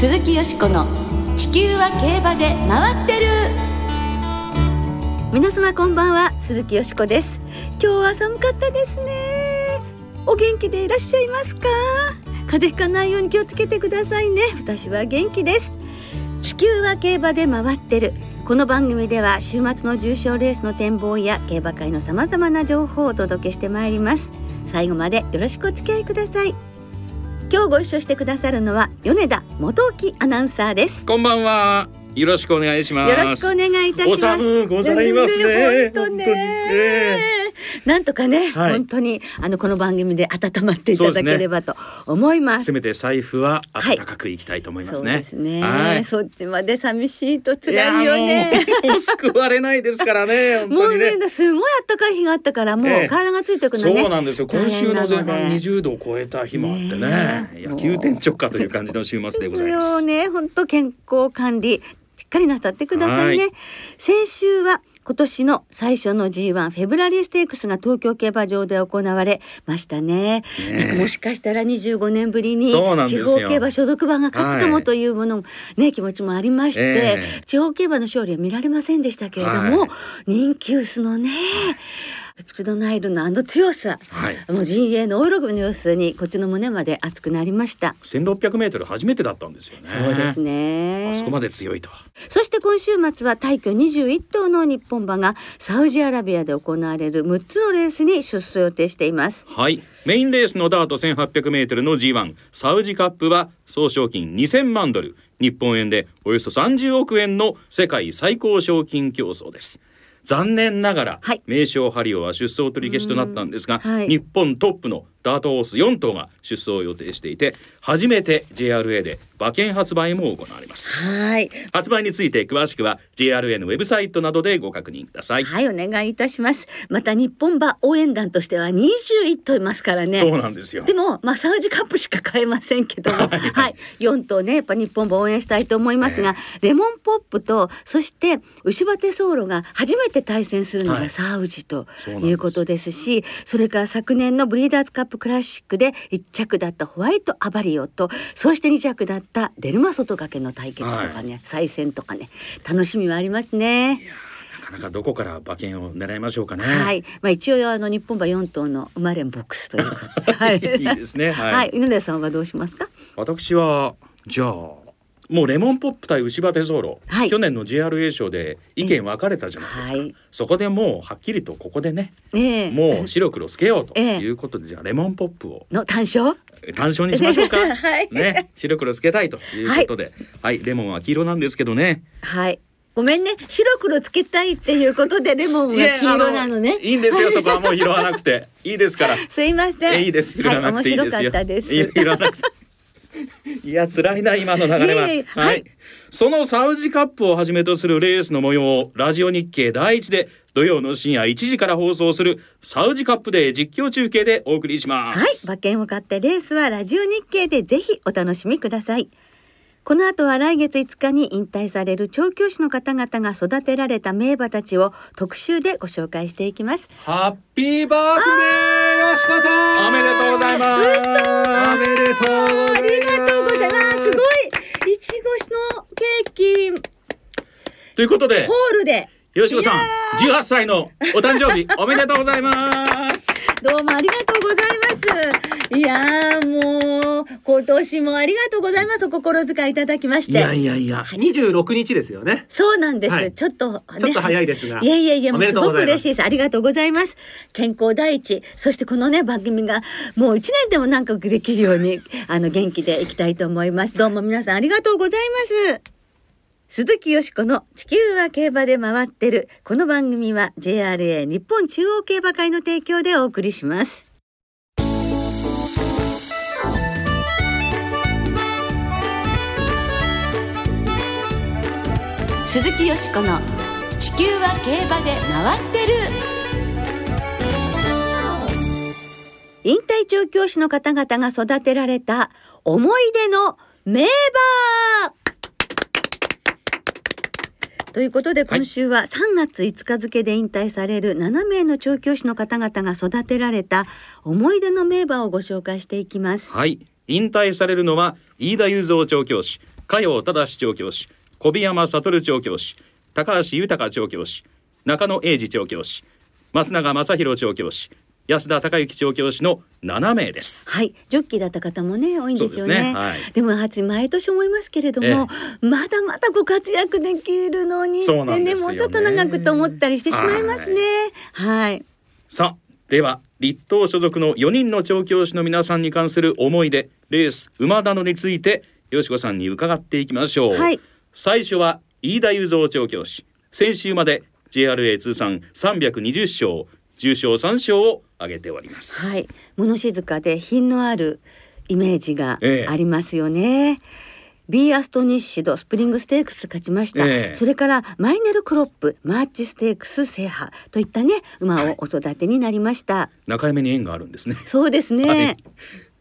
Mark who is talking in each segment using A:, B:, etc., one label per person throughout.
A: 鈴木よしこの地球は競馬で回ってる。皆様こんばんは鈴木よしこです。今日は寒かったですね。お元気でいらっしゃいますか？風邪ひかないように気をつけてくださいね。私は元気です。地球は競馬で回ってる。この番組では週末の重賞レースの展望や競馬会のさまざまな情報をお届けしてまいります。最後までよろしくお付き合いください。今日ご一緒してくださるのは米田元木アナウンサーです
B: こんばんは。よろしくお願いします。
A: よろしくお願いいたします
B: お寒うございますね。
A: 本当ね なんとかね、
B: はい
A: 本当にあのこの番組で温まっていただければと思います。
B: せめて財布は暖かくいきたいと思いますね。
A: そうですね、
B: はい。
A: そっちまで寂しいと
B: い
A: 辛いよね。
B: 救われないですからね。
A: もう
B: ね。
A: ね、すごい暖かい日があったから、もう
B: ええ
A: 体がついてくるのね。
B: そうなんですよ。今週の前半
A: 大変なので
B: 20度を超えた日もあってね。
A: ねえ
B: いや急転直下という感じの週末でございます。
A: よね、本当健康管理しっかりなさってくださいね
B: はい。
A: 先週は今年の最初の G1 フェブラリーステークスが東京競馬場で行われましたね。
B: ね
A: もしかしたら25年ぶりに地方競馬所属馬が勝つかもというものもね、気持ちもありまして、
B: ええ。
A: 地方競馬の勝利は見られませんでしたけれども、
B: はい。
A: 人気薄のね、ペプチドナイルのあの強さ、
B: はい。
A: もう陣営の大喜びの様子にこっちの胸まで熱くなりました。
B: 1600メートル初めてだったんですよね。
A: そうですね。
B: あそこまで強いとは。
A: そして今週末は大挙21頭の日本馬がサウジアラビアで行われる6つのレースに出走予定しています。
B: はいメインレースのダート 1800m の G1 サウジカップは総賞金2000万ドル日本円でおよそ30億円の世界最高賞金競争です残念ながら、
A: はい。
B: 名称ハリオは出走取り消しとなったんですが、
A: はい。
B: 日本トップのダートホース4頭が出走を予定していて初めて JRA で馬券発売も行われます。
A: はい、
B: 発売について詳しくは JRA のウェブサイトなどでご確認ください、
A: はい、お願いいたします。また日本馬応援団としては21頭いますからね。
B: そうなんですよ。
A: でも、まあ、サウジカップしか買えませんけども、はい、4頭ね、やっぱ日本馬応援したいと思いますが、レモンポップと、そして牛バテソーロが初めて対戦するのが
B: はい。
A: サウジということですし、それから昨年のブリーダーズカップクラシックで1着だったホワイトアバリオと、そして2着だったデルマ外掛けの対決とかね、再戦とかね、楽しみはありますね。
B: なかなかどこから馬券を狙いましょうかね。
A: はい、まあ一応あの日本馬4頭の生まれんボックスということで、はい、
B: いいですね。はい。
A: はい、犬田さんはどうしますか？
B: 私はじゃあもうレモンポップ対牛バテソーロ、
A: はい。
B: 去年の JRA 賞で意見分かれたじゃないですか、
A: はい。
B: そこでもうはっきりとここでね
A: ええ。
B: もう白黒つけようと
A: ええ。
B: いうことで、じゃあレモンポップを。
A: の単勝？
B: 単勝にしましょうか、
A: はい。
B: ね白黒つけたいということで。はい、レモンは黄色なんですけどね。
A: はい。ごめんね、白黒つけたいっていうことでレモンは黄色なのね。
B: いいんですよ。そこはもう拾わなくて。いいですから。
A: すいません。
B: えいいです。拾わなくていいですよ、
A: はい、面白かったです。
B: い拾わなくて いや辛いな今の流れは、
A: いえ。いえ
B: はい、
A: はい。
B: そのサウジカップをはじめとするレースの模様をラジオ日経第一で土曜の深夜1時から放送するサウジカップで実況中継でお送りしま
A: はい、
B: す、
A: 馬券を買ってレースはラジオ日経でぜひお楽しみください。この後は来月5日に引退される調教師の方々が育てられた名馬たちを特集でご紹介していきます。
C: ハッピーバースデーよしこさん
B: おめでとうございます
C: おめでとう
A: ありがとうございます。すごい。いちごのケーキ
B: ということで
A: ホールで。
B: よしこさん18歳のお誕生日おめでとうございます
A: どうもありがとうございます。いやーもう今年もありがとうございます。お心遣いいただきまして。
B: いやいやいや
C: 26日ですよね
A: そうなんです。
C: はい
A: ちょっと、ね、
C: ちょっと早いですが
A: いやいやいや、もうすごく嬉しいです。ありがとうございます。健康第一。そしてこのね、番組がもう一年でもなんかできるように、あの、元気でいきたいと思います。どうも皆さんありがとうございます。鈴木よしこの地球は競馬で回ってる。この番組は JRA 日本中央競馬会の提供でお送りします。鈴木よしこの地球は競馬で回ってる。引退調教師の方々が育てられた思い出の名馬。ということで
B: はい。
A: 今週は3月5日付で引退される7名の調教師の方々が育てられた思い出の名馬をご紹介していきます。
B: はい。引退されるのは飯田雄三調教師加陽忠調教師小檜山悟調教師高橋豊調教師中野英二調教師松永正弘調教師安田孝之調教師の7名です。
A: はい、ジョッキーだった方もね多いんですよね。
B: ですねはい
A: でも初毎年思いますけれども、
B: え
A: まだまだご活躍できるのにって
B: そうなん
A: ね
B: ですよね
A: もうちょっと長くと思ったりしてしまいますね。はい。
B: さあでは立東所属の4人の調教師の皆さんに関する思い出レース馬などについてよしこさんに伺っていきましょう、
A: はい
B: 最初は飯田雄三調教師。先週まで JRA 通算320勝重賞3勝を挙げております。
A: はい、物静かで品のあるイメージが
B: ええ。
A: ありますよね。ビーアストニッシドスプリングステークス勝ちました、
B: ええ。
A: それからマイネルクロップマーチステークス制覇といったね馬をお育てになりました、
B: 中山に縁があるんですね。
A: そうですね、
B: はい。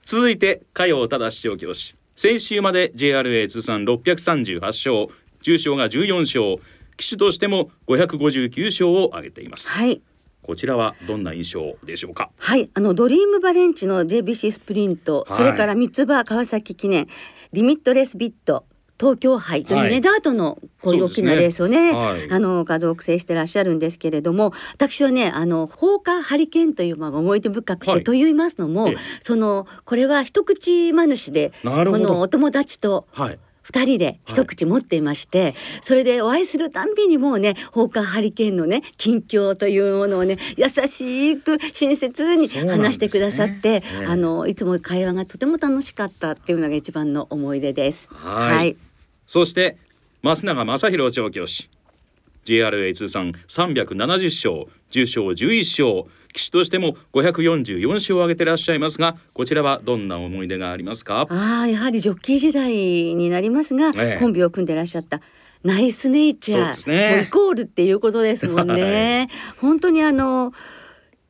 B: 続いて加陽忠調教師先週まで JRA 通算638勝重賞が14勝騎手としても559勝を挙げています。
A: はい。
B: こちらはどんな印象でしょうか？
A: はい、あのドリームバレンチの JBC スプリント、
B: はい。
A: それから三つ葉川崎記念、リミットレスビット。東京杯というね、
B: はい。
A: ダートのこういう大きなレースをね、
B: ねはい。
A: あの数多く制してらっしゃるんですけれども、私はね、あの放火ハリケーンという馬が思い出深くて、
B: はい。
A: と言いますのも
B: ええ、
A: そのこれは一口馬主で、このお友達と
B: はい。
A: 二人で一口持っていまして、それでお会いするたんびにもうね放火ハリケーンのね近況というものをね優しく親切に話してくださって、
B: ええ。
A: あのいつも会話がとても楽しかったっていうのが一番の思い出です。
B: はいそして増永正弘調教師。JRA 通算370勝重賞11勝騎手としても544勝を挙げてらっしゃいますがこちらはどんな思い出がありますか？
A: ああやはりジョッキー時代になりますが、
B: ええ。
A: コンビを組んでらっしゃったナイスネイチャー、
B: ね。
A: イコールっていうことですもんね。本当にあの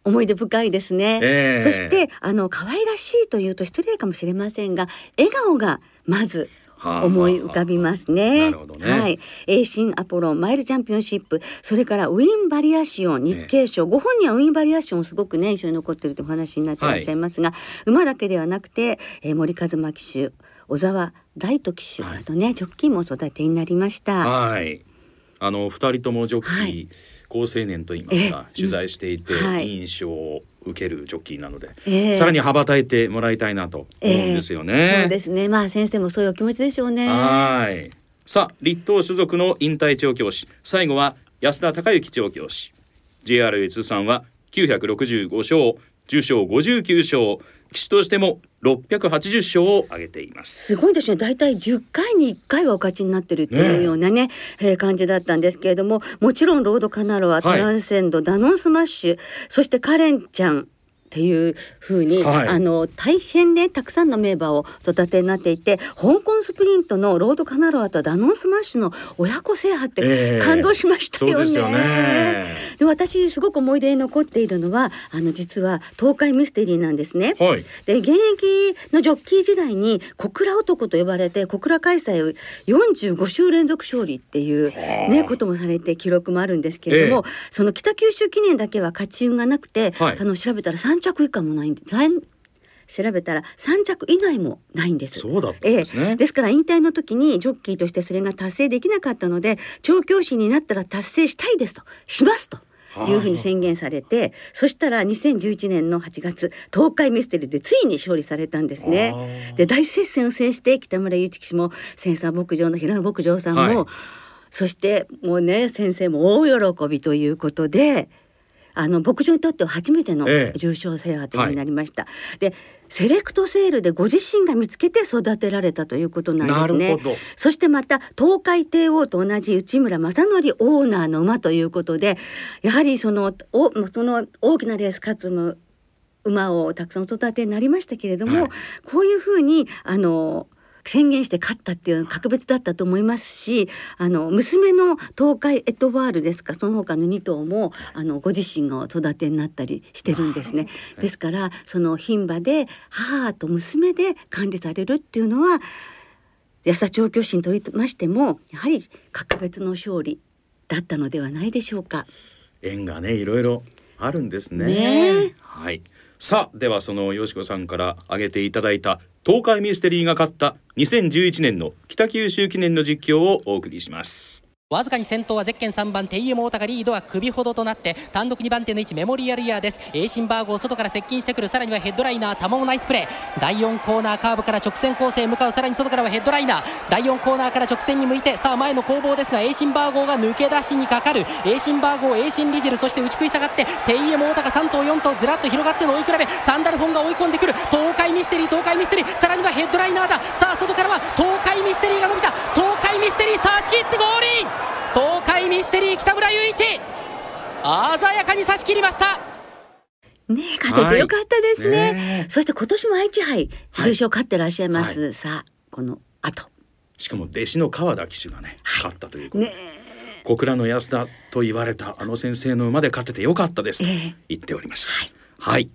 A: 思い出深いですね。
B: ええ。
A: そしてあの可愛らしいというと失礼かもしれませんが笑顔がまず
B: はあ
A: 思い浮かびますね。はい。エーシンアポロンマイルチャンピオンシップ、それからウィンバリアシオン日経賞、ご本人はウィンバリアシオンすごくね印象に残っているというお話になっていらっしゃいますが、馬だけではなくて、えー森一馬騎手、小沢大斗騎手などね、ジョッキーもお育てになりました。
B: はい。あの二人ともジョッキー、
A: はい。
B: 好青年と言いますか
A: ええ。
B: 取材していて、印象を受けるジョッキーなので、
A: ええ
B: さらに羽ばたいてもらいたいなと思うんですよね。
A: そうですね。まあ先生もそういうお気持ちでしょうね。
B: はい。さあ、立東所属の引退調教師、最後は安田孝之調教師。JRA 通算は965勝、重賞59勝、騎手としても680勝を挙げています。
A: すごいですね。大体10回に1回はお勝ちになってるっていうようなね、えー感じだったんですけれども、もちろんロードカナロア、トランセンド、ダノンスマッシュ、そしてカレンちゃん。っていう風に、
B: はい
A: あの大変ねたくさんの名馬を育てになっていて香港スプリントのロードカナロアとダノンスマッシュの親子制覇っ
B: ええ
A: て感動しましたよね。
B: ですよね
A: で私すごく思い出に残っているのはあの実は東海ミステリーなんですね。
B: はい。
A: で現役のジョッキー時代に小倉男と呼ばれて小倉開催45週連続勝利っていうねこともされて記録もあるんですけれども、その北九州記念だけは勝ち運がなくて、
B: はい
A: あの調べたら3着以下もないんで残調べたら3着以内もないんです。
B: そうだったんですね
A: ええですから引退の時にジョッキーとしてそれが達成できなかったので調教師になったら達成したいですとしますと。いうふうに宣言されてそしたら2011年の8月東海ミステリーでついに勝利されたんですね。で大接戦を制して北村雄一騎手もセンサー牧場の平野牧場さんも、
B: はい
A: そしてもうね先生も大喜びということであの牧場にとっては初めての
B: ええ
A: 重賞制覇というになりました。でセレクトセールでご自身が見つけて育てられたということなんですね。そしてまた東海帝王と同じ内村正則オーナーの馬ということでやはりそのおその大きなレース勝つむ馬をたくさんお育てになりましたけれども、
B: はい
A: こういうふうにあの宣言して勝ったっていうのは格別だったと思いますしあの娘の東海エトワールですかその他の2頭もあのご自身がお育てになったりしてるんですね。ですからその牝馬で母と娘で管理されるっていうのは安田調教師にとりましてもやはり格別の勝利だったのではないでしょうか。
B: 縁がね、いろいろあるんですね。
A: ねえ
B: はい。さあ、ではそのよしこさんから挙げていただいた東海ミステリーが勝った2011年の北九州記念の実況をお送りします。
D: わずかに先頭はゼッケン3番テイエモータがリードは首ほどとなって単独2番手の位置メモリアルイヤーです。エーシンバーグを外から接近してくる。さらにはヘッドライナータモナイスプレー。第4コーナーカーブから直線コースへ向かう。さらに外からはヘッドライナー。第4コーナーから直線に向いてさあ前の攻防ですがエーシンバー号が抜け出しにかかる。エーシンバー号エーシンリジルそして打ち食い下がってテイエモータが3頭4頭ずらっと広がっての追い比べ。サンダルフォンが追い込んでくる。東海ミステリー東海ミステリー。さらにはヘッドライナーだ。さあ外からは東海ミステリーが伸びた。東海ミステリーさあ仕切ってゴールイン。東海ミステリー北村雄一鮮やかに差し切りました。
A: ね勝ててよかったですね,、
B: ね
A: そして今年も愛知杯
B: はい。
A: 重賞勝ってらっしゃいます、
B: は
A: さあこの後。
B: しかも弟子の川田騎手がね、勝ったということ。で、
A: ね
B: 小倉の安田と言われたあの先生の馬で勝ててよかったですと
A: ええ。
B: 言っておりました。はい、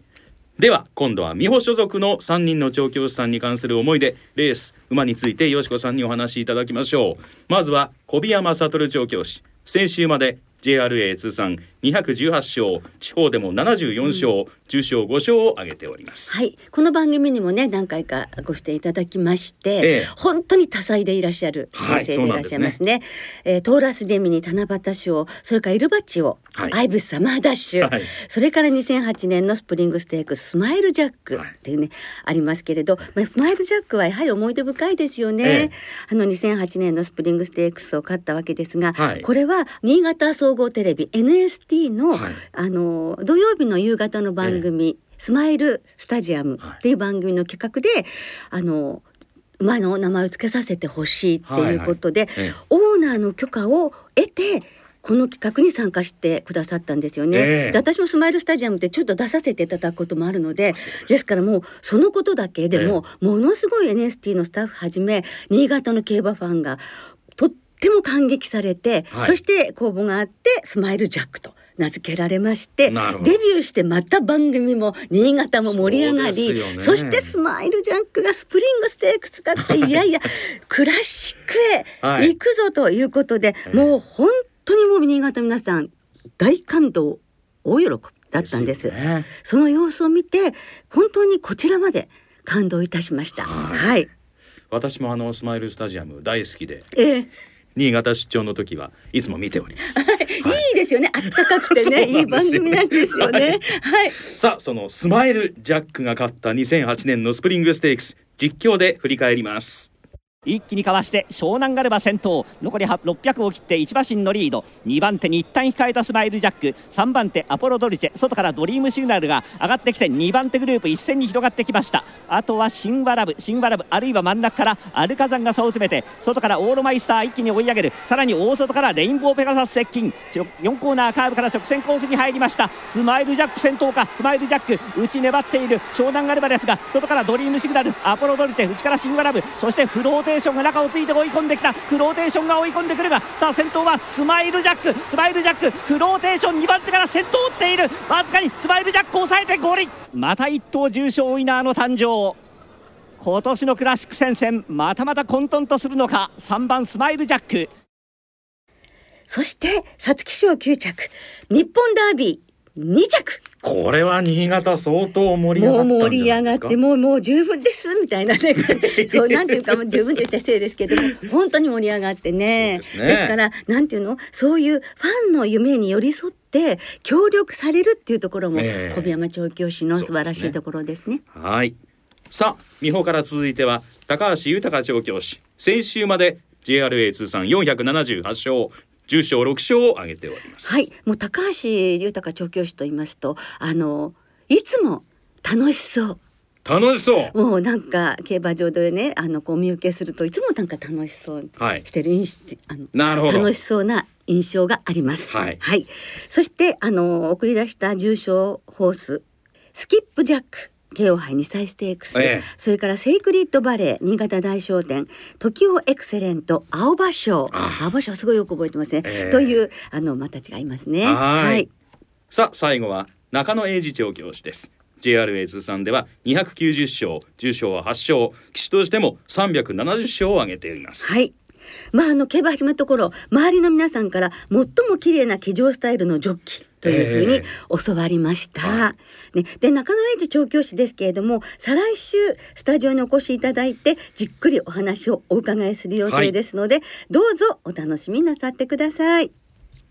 B: では今度は美穂所属の3人の調教師さんに関する思い出レース馬についてよしこさんにお話しいただきましょう。まずは小宮山悟調教師。先週まで JRA 通算218勝地方でも74勝、重賞5勝を挙げております。
A: はい、この番組にもね何回かご出演いただきまして、
B: ええ。
A: 本当に多彩でいらっしゃる
B: はい
A: 先生でいらっしゃいますね。えートーラスジェミニ七夕賞それからイルバッチオ、
B: はい。
A: アイブスサマーダッシュ、
B: はい。
A: それから2008年のスプリングステークススマイルジャックっていうね、ありますけれど、まあ、スマイルジャックはやはり思い出深いですよね。
B: ええ。
A: あの2008年のスプリングステークスを勝ったわけですが、
B: はい。
A: これは新潟総合テレビ NST の、
B: はい。
A: あの土曜日の夕方の番組、スマイルスタジアムっていう番組の企画で、あの馬の名前を付けさせてほしいっていうことで、
B: はい。はいええ。
A: オーナーの許可を得てこの企画に参加してくださったんですよね。
B: ええ。
A: で私もスマイルスタジアムってちょっと出させていただくこともあるのでです。からもうそのことだけでも、ものすごい NST のスタッフはじめ新潟の競馬ファンがとっても感激されて、
B: はい。
A: そして公募があってスマイルジャックと名付けられましてデビューしてまた番組も新潟も盛り上がり
B: ね。
A: そしてスマイルジャックがスプリングステークスがって いやいやクラシック
B: はい。
A: へ行くぞということで、もう本当にもう新潟の皆さん大感動大喜びだったんです。
B: ね。
A: その様子を見て本当にこちらまで感動いたしました。
B: はい。
A: はい、
B: 私もあのスマイルスタジアム大好きで
A: ええ。
B: 新潟出張の時はいつも見ております。
A: いいよね。あったかくてね いい番組なんですよね。はい。
B: さあそのスマイルジャックが勝った2008年のスプリングステークス実況で振り返ります
E: 一気にかわして湘南ガルバ先頭。残り600を切って1馬身のリード。2番手に一旦控えたスマイルジャック。3番手アポロドルチェ。外からドリームシグナルが上がってきて2番手グループ一斉に広がってきました。あとはシンワラブ。シンワラブあるいは真ん中からアルカザンが差を詰めて外からオーロマイスター一気に追い上げる。さらに大外からレインボーペガサス接近。4コーナーカーブから直線コースに入りました。スマイルジャック先頭か。スマイルジャック内粘っている湘南ガルバですが外からドリームシグナル。アポロドルチェ内からシンワラブ。そしてフローテーションが中をついて追い込んできた。フローテーションが追い込んでくるがさあ先頭はスマイルジャック。スマイルジャックフローテーション2番手から先頭を追っている。わずかにスマイルジャックを抑えてゴールイン。また1頭重賞ウィナーの誕生。今年のクラシック戦線またまた混沌とするのか。3番スマイルジャック。
A: そして皐月賞9着。日本ダービー。2着。
B: これは新潟相当盛り上がった
A: 盛り上がってもうもう十分ですみたいなね。そうなんていうかもう十分と言ったら失礼ですけども本当に盛り上がってね。
B: ですね。
A: からなんていうの？そういうファンの夢に寄り添って協力されるっていうところも
B: ええ。
A: 小宮山調教師の素晴らしいところですね。
B: はい。さあ美穂から続いては高橋豊調教師。先週まで JRA 通算478勝重賞6勝を挙げております。
A: はい、もう高橋豊調教師と言いますとあのいつも楽しそう。
B: 楽しそう。
A: もうなんか競馬場でねあのこうお見受けするといつもなんか楽しそう。
B: はい。
A: してる楽しそうな印象があります。
B: はい。
A: そしてあの送り出した重賞ホーススキップジャック。京王杯2歳ステークス、
B: ええ。
A: それからセイクリッドバレー新潟大商店。時をエクセレント青葉賞。
B: あ
A: 青葉賞すごいよく覚えてますね、
B: ええ。
A: というあの馬たちがいますね。
B: はい。さあ最後は中野英二調教師です。JRA 通算では290勝重賞は8勝騎手としても370勝を挙げています。
A: はい。まああの競馬始めたところ周りの皆さんから最も綺麗な騎乗スタイルのジョッキーというふうに教わりました。ね、で中野英二調教師ですけれども再来週スタジオにお越しいただいてじっくりお話をお伺いする予定ですので、どうぞお楽しみなさってください。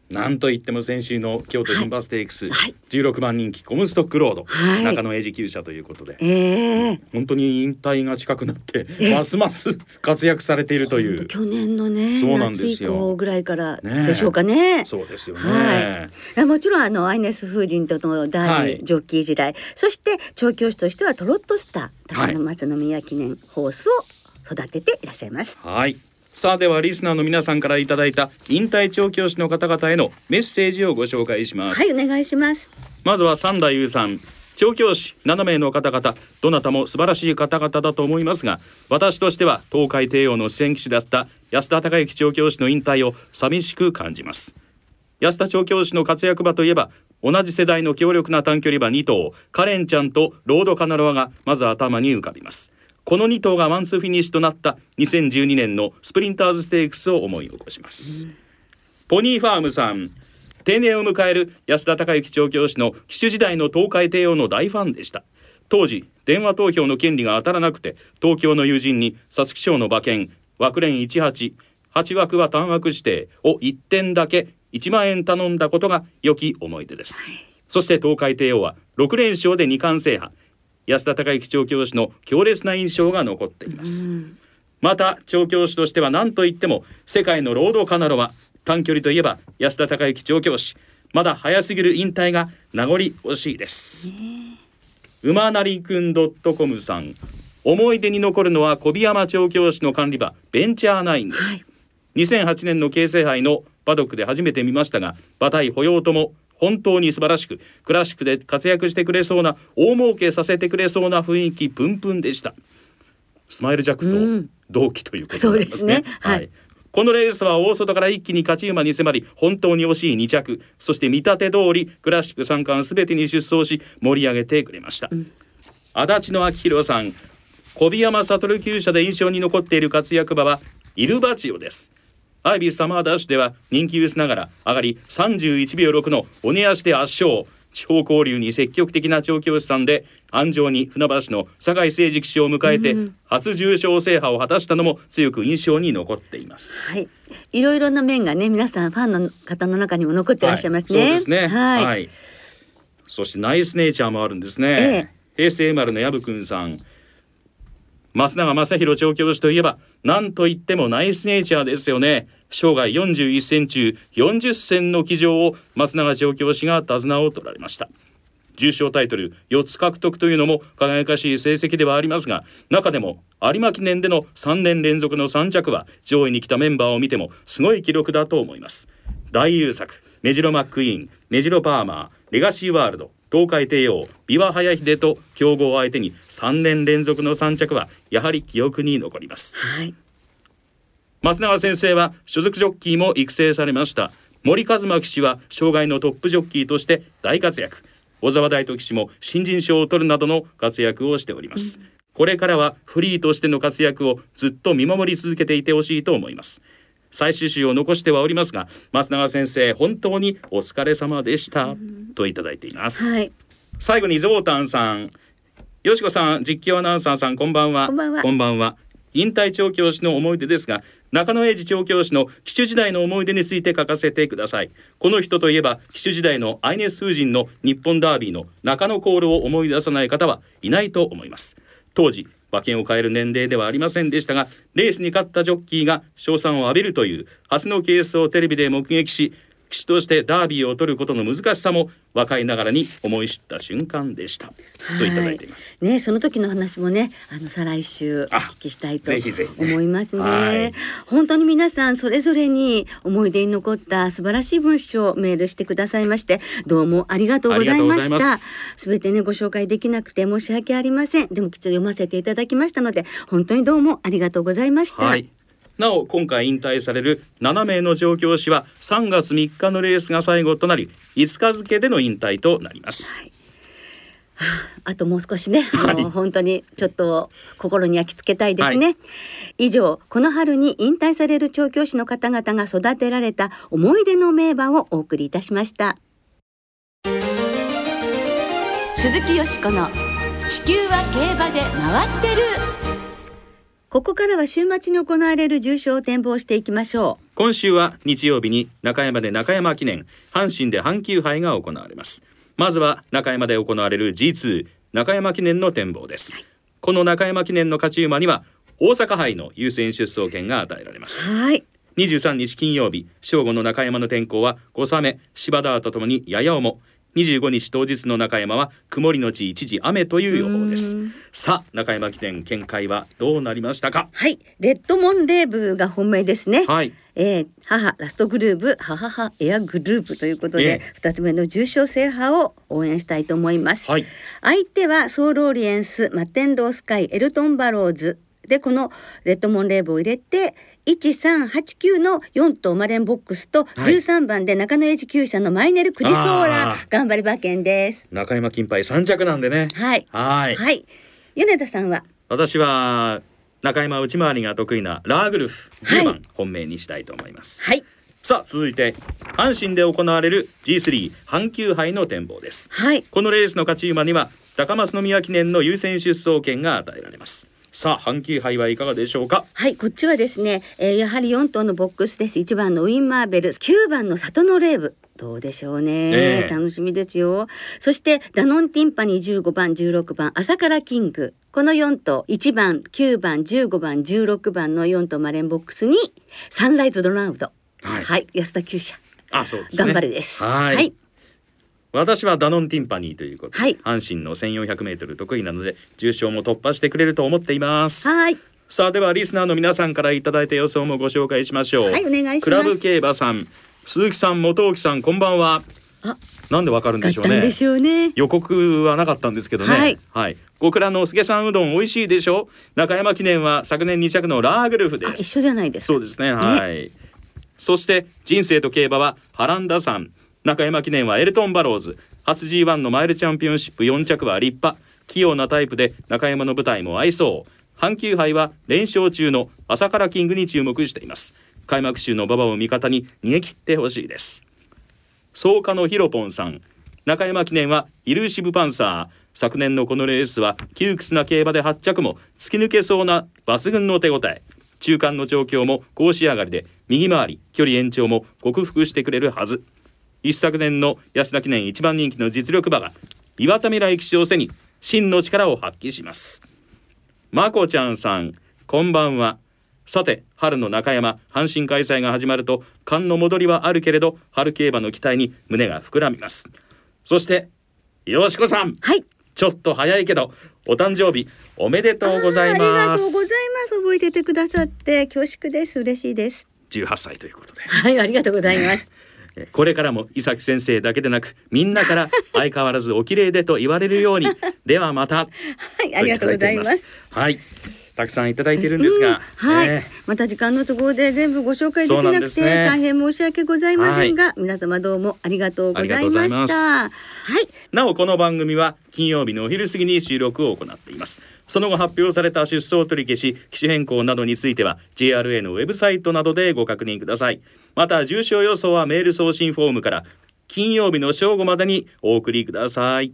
B: なんといっても先週の京都銀馬ステークス、
A: はい。
B: 16番人気コムストックロード、
A: はい。
B: 中野英二厩舎ということで、
A: ええ。
B: 本当に引退が近くなって
A: え
B: ますます活躍されているという。
A: 去年のね
B: そうなんで
A: 夏以
B: すよ
A: 降ぐらいからでしょうかね。
B: そうですよね、
A: はい。あもちろんあのアイネス・フージンとのダービー、
B: はい
A: ジョッキー時代。そして調教師としてはトロットスター
B: はい。
A: 高野松宮記念ホースを育てていらっしゃいます。
B: はいさあではリスナーの皆さんからいただいた引退調教師の方々へのメッセージをご紹介します、
A: はいお願いします。
B: まずは三田優さん。調教師7名の方々どなたも素晴らしい方々だと思いますが私としては東海帝王の主戦騎手だった安田孝之調教師の引退を寂しく感じます。安田調教師の活躍馬といえば同じ世代の強力な短距離馬2頭カレンちゃんとロードカナロアがまず頭に浮かびますこの2頭がワンツーフィニッシュとなった2012年のスプリンターズステークスを思い起こします、ポニーファームさん定年を迎える安田隆行調教師の騎手時代のトウカイテイオーの大ファンでした。当時電話投票の権利が当たらなくて東京の友人に皐月賞の馬券枠連188枠は単枠指定を1点だけ1万円頼んだことが良き思い出です、そしてトウカイテイオーは6連勝で2冠制覇安田孝之調教師の強烈な印象が残っています、また調教師としては何といっても世界のロードカナロは短距離といえば安田孝之調教師。まだ早すぎる引退が名残惜しいです、馬なりくん .com さん。思い出に残るのは小檜山調教師の管理馬ベンチャーナインです、2008年の京成杯のパドックで初めて見ましたが馬体歩様とも本当に素晴らしくクラシックで活躍してくれそうな大儲けさせてくれそうな雰囲気プンプンでした。スマイルジャックと同期ということになりますね,、
A: そうですね。はい。
B: このレースは大外から一気に勝ち馬に迫り本当に惜しい2着そして見立て通りクラシック三冠すべてに出走し盛り上げてくれました、足立の明宏さん小檜山悟厩舎で印象に残っている活躍馬はイルバチオですアイビスサマーダッシュでは人気薄ながら上がり31秒6のおね足で圧勝地方交流に積極的な調教師さんで安城に船橋の酒井誠司騎手を迎えて初重賞制覇を果たしたのも強く印象に残っています
A: はい、いろいろな面がね皆さんファンの方の中にも残ってらっしゃいますね。
B: はい、そうですね。
A: はい、
B: はい。そしてナイスネイチャーもあるんですね。平成丸の薮くんさん。増永正弘調教師といえば何と言ってもナイスネイチャーですよね。生涯41戦中40戦の騎乗を松永調教師が手綱を取られました。重賞タイトル4つ獲得というのも輝かしい成績ではありますが中でも有馬記念での3年連続の3着は上位に来たメンバーを見てもすごい記録だと思います。大優作メジロマックイーンメジロパーマーレガシーワールド東海帝王琵琶早秀と強豪相手に3年連続の3着はやはり記憶に残ります。
A: はい、
B: 増永先生は所属ジョッキーも育成されました。森和馬騎手は障害のトップジョッキーとして大活躍。小沢大斗騎手も新人賞を取るなどの活躍をしております、これからはフリーとしての活躍をずっと見守り続けていてほしいと思います最終週を残してはおりますが増永先生本当にお疲れ様でした。といただいています、
A: はい、
B: 最後にゾウタンさん。よしこさん実況アナウンサーさんこんばんは。
A: こんばんは。
B: こんばんは。引退調教師の思い出ですが中野英二調教師の騎手時代の思い出について書かせてください。この人といえば騎手時代のアイネス風神の日本ダービーの中野コールを思い出さない方はいないと思います当時馬券を買える年齢ではありませんでしたがレースに勝ったジョッキーが賞賛を浴びるという初のケースをテレビで目撃し騎手としてダービーを取ることの難しさも若いながらに思い知った瞬間でした、といただいています
A: ね、その時の話もね、あの再来週お
B: あ
A: 聞きしたいと思いますね。
B: はい
A: 本当に皆さんそれぞれに思い出に残った素晴らしい文章をメールしてくださいまして、どうもありがとうございました
B: ます。
A: すべてねご紹介できなくて申し訳ありません。でもきっと読ませていただきましたので、本当にどうもありがとうございました。
B: はい。なお今回引退される7名の調教師は3月3日のレースが最後となり5日付での引退となります。
A: あともう少しね、あの、
B: はい
A: 本当にちょっと心に焼き付けたいですね。以上、この春に引退される調教師の方々が育てられた思い出の名馬をお送りいたしました。鈴木よしこの地球は競馬で回ってる。ここからは週末に行われる重賞を展望していきましょう。
B: 今週は日曜日に中山で中山記念阪神で阪急杯が行われます。まずは中山で行われる G2 中山記念の展望です、この中山記念の勝ち馬には大阪杯の優先出走権が与えられます。
A: はい。
B: 23日金曜日正午の中山の天候は小雨芝田とともにやや重25日当日の中山は曇りのち一時雨という予報です。さあ中山記念見解はどうなりましたか？
A: はい、レッドモンレーブが本命ですね。
B: はい。
A: えー、母ラストグループ母母エアグループということで
B: ええ。
A: 二、つ目の重賞制覇を応援したいと思います、
B: はい。
A: 相手はソールオリエンスマッテンロースカイエルトンバローズでこのレッドモンレーブを入れて1389の4頭マレンボックスと
B: はい。
A: 13番で中野エジ厩舎のマイネルクリソーラ頑張り馬券です。
B: 中山金杯三着なんでね。
A: はい。
B: はい。
A: はい。米田さんは？
B: 私は中山内回りが得意なラーグルフ
A: はい。
B: 10番本命にしたいと思います、
A: はい。
B: さあ続いて阪神で行われる G3 阪急杯の展望です。
A: はい。
B: このレースの勝ち馬には高松宮記念の優先出走権が与えられますさあ阪急杯はいかがでしょうか？
A: はい、こっちはですね、えーやはり4頭のボックスです。1番のウィンマーベル、9番の里のレーブ。どうでしょうね、
B: ええ
A: 楽しみですよ。そしてダノンティンパニー15番、16番、朝からキング。この4頭、1番、9番、15番、16番の4頭マレンボックスにサンライズドラウド。
B: はい
A: 安田厩舎。
B: あそうですね
A: 頑張れです。
B: はい
A: はい。
B: 私はダノンティンパニーということで、
A: はい。
B: 阪神の1400メートル得意なので重賞も突破してくれると思っています。
A: はい。
B: さあではリスナーの皆さんからいただいた予想もご紹介しましょう。
A: はいお願いします。
B: クラブ競馬さん鈴木さん元沖さんこんばんは。
A: あ、
B: なんでわかるんでしょうね。
A: うね。
B: 予告はなかったんですけどね。
A: はい、
B: 小倉の助さんうどん美味しいでしょ？中山記念は昨年2着のラーグルフです。
A: あ一緒じゃないですか。
B: そうですね。はい、そして人生と競馬はハランダさん中山記念はエルトンバローズ。初 G1 のマイルチャンピオンシップ4着は立派。器用なタイプで中山の舞台も合いそう阪急杯は連勝中の朝からキングに注目しています。開幕週の馬場を味方に逃げ切ってほしいです。草加のヒロポンさん。中山記念はイルーシブパンサー。昨年のこのレースは窮屈な競馬で8着も突き抜けそうな抜群の手応え。中間の調教も高仕上がりで右回り距離延長も克服してくれるはず。一昨年の安田記念一番人気の実力馬が岩田未来騎手を背に真の力を発揮しますまこちゃんさんこんばんはさて春の中山阪神開催が始まると寒の戻りはあるけれど春競馬の期待に胸が膨らみますそしてよしこさん
A: はい。
B: ちょっと早いけどお誕生日おめでとうござい
A: あーありが
B: ま
A: とうござい
B: す
A: ます。覚えててくださって恐縮です。嬉しいです。
B: 18歳ということで
A: はい、ありがとうございます。
B: えこれからも伊崎先生だけでなくみんなから 相変わらずお綺麗でと言われるように。ではまた。
A: はい、ありがとうございます。
B: はいたくさんいただいてるんですが、
A: はい、
B: ね。
A: また時間の都合で全部ご紹介でき
B: な
A: くて、
B: ね。
A: 大変申し訳ございませんが、皆様どうもありがとうございました。はい、
B: なおこの番組は金曜日のお昼過ぎに収録を行っています。その後発表された出走取り消し機種変更などについては JRA のウェブサイトなどでご確認ください。また重症予想はメール送信フォームから金曜日の正午までにお送りください。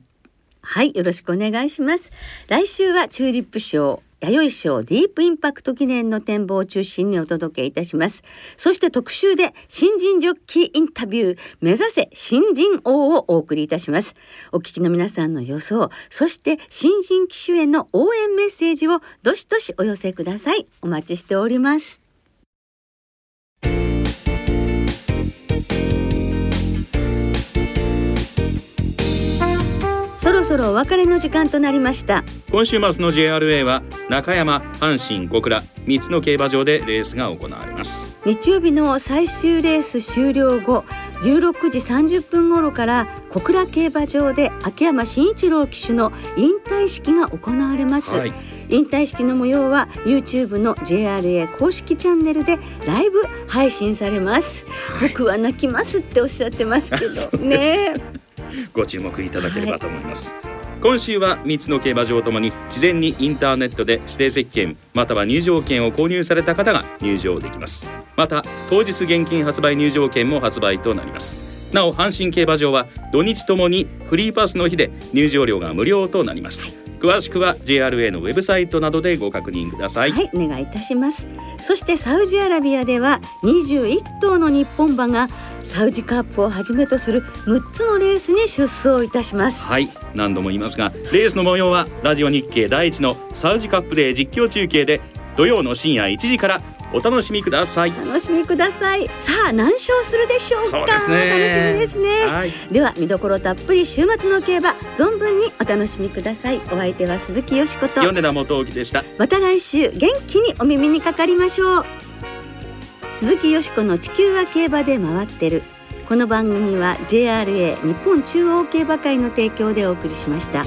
A: はい、よろしくお願いします。来週はチューリップ賞。弥生賞ディープインパクト記念の展望を中心にお届けいたします。そして特集で新人ジョッキーインタビュー目指せ新人王をお送りいたします。お聞きの皆さんの予想、そして新人騎手への応援メッセージをどしどしお寄せください。お待ちしております。そろお別れの時間となりました。
B: 今週末の JRA は中山阪神小倉3つの競馬場でレースが行われます。
A: 日曜日の最終レース終了後16時30分頃から小倉競馬場で秋山慎一郎騎手の引退式が行われます、
B: はい。
A: 引退式の模様は YouTube の JRA 公式チャンネルでライブ配信されます、僕は泣きますっておっしゃってますけど。ね
B: ご注目いただければと思います、今週は3つの競馬場ともに事前にインターネットで指定席券または入場券を購入された方が入場できます。また当日現金発売入場券も発売となります。なお阪神競馬場は土日ともにフリーパスの日で入場料が無料となります。詳しくは JRA のウェブサイトなどでご確認ください、
A: はい、お願いいたします。そしてサウジアラビアでは21頭の日本馬がサウジカップをはじめとする6つのレースに出走いたします。
B: はい何度も言いますがレースの模様はラジオ日経第一のサウジカップで実況中継で土曜の深夜1時からお楽しみください。
A: 楽しみください。さあ何勝するでしょうか？
B: そうですね。
A: 楽しみですね。
B: はい。
A: では見どころたっぷり週末の競馬存分にお楽しみください。お相手は鈴木よしこと。
B: 米田元樹でした。
A: また来週元気にお耳にかかりましょう。鈴木よしこの地球は競馬で回ってる。この番組は JRA 日本中央競馬会の提供でお送りしました。